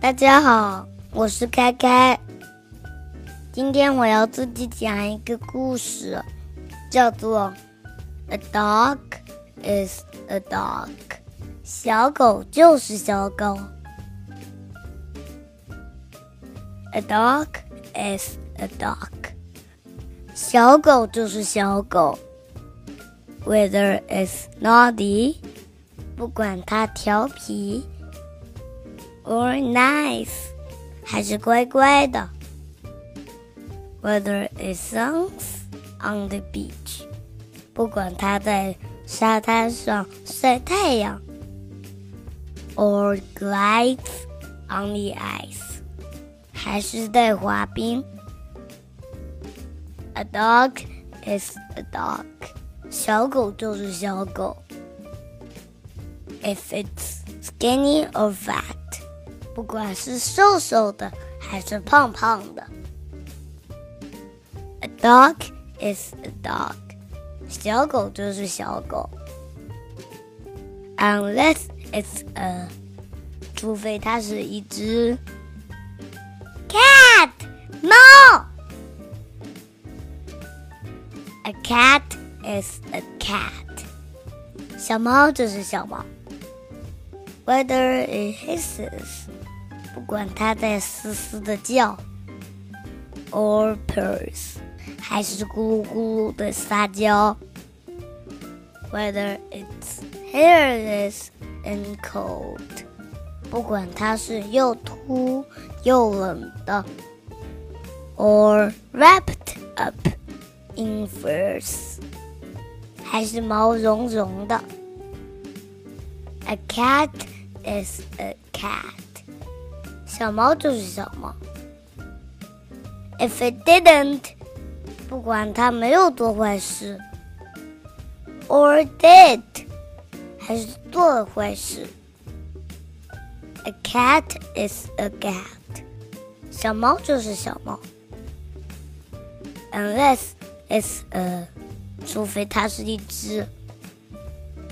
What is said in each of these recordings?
大家好，我是开开。今天我要自己讲一个故事，叫做《A Dog Is a Dog》。小狗就是小狗。A dog is a dog。小狗就是小狗。Whether it's naughty，不管它调皮 ，or nice，还是乖乖的。Whether it sun's on the beach，不管它在沙滩上晒太阳，or glides on the ice，还是在滑冰。A dog is a dog，小狗就是小狗。If it's skinny or fat， 不管是瘦瘦的还是胖胖的。A dog is a dog，小狗就是小狗。Unless it's a，除非它是一只 cat 猫。A cat is a cat，小猫就是小猫。Whether it hisses，不管它在嘶嘶的叫，or purrs。还是咕噜咕噜的撒娇。Whether it's hairless and cold，不管它是又秃又冷的，or wrapped up in furs，还是毛茸茸的。A cat is a cat，小猫就是小猫。If it didn't 不管他没有做坏事，or did，还是做了坏事。A cat is a cat，小猫就是小猫。Unless it's a，除非它是一只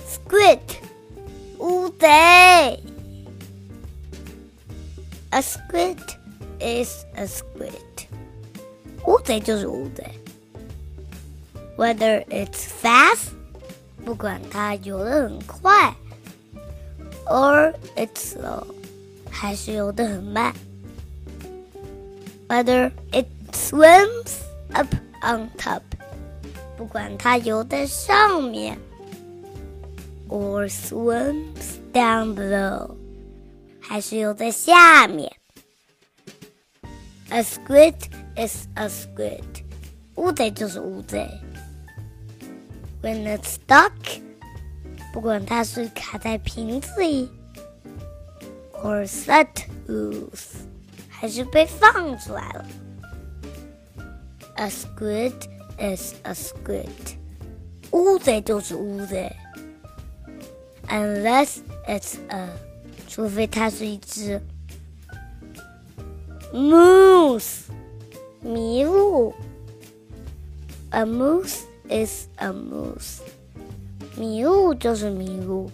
squid，乌贼。 A squid is a squid，乌贼就是乌贼。whether it's fast，不管它游得很快，or it's slow，还是游得很慢。Whether it swims up on top，不管它游在上面，or swims down below， 还是游在下面。A squid is a squid，乌贼就是乌贼。When it's stuck，不管它是卡在瓶子里，or set loose，还是被放出来了。A squid is a squid，乌贼就是乌贼。Unless it's a， 除非它是一只 moose，麋鹿。A moose。is a moose. 麋鹿就是麋鹿。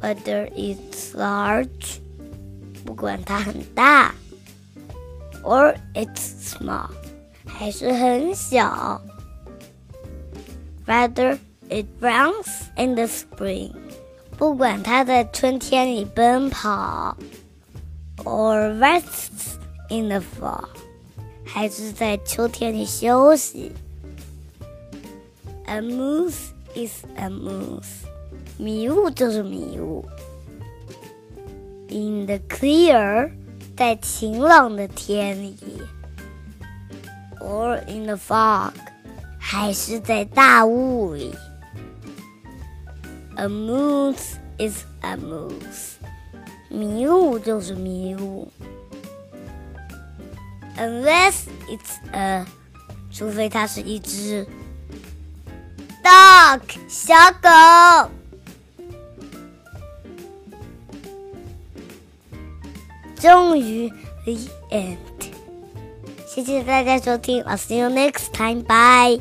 Whether it's large，不管它很大，or it's small，还是很小。Whether it runs in the spring， 不管它在春天里奔跑，or rests in the fall，还是在秋天里休息。A moose is a moose，迷雾就是迷雾。In the clear，在晴朗的天里，or in the fog，还是在大雾里。 A moose is a moose，迷雾就是迷雾。Unless it's a，除非它是一只。dog 小狗。终于，the end。谢谢大家收听，I'll see you next time. Bye.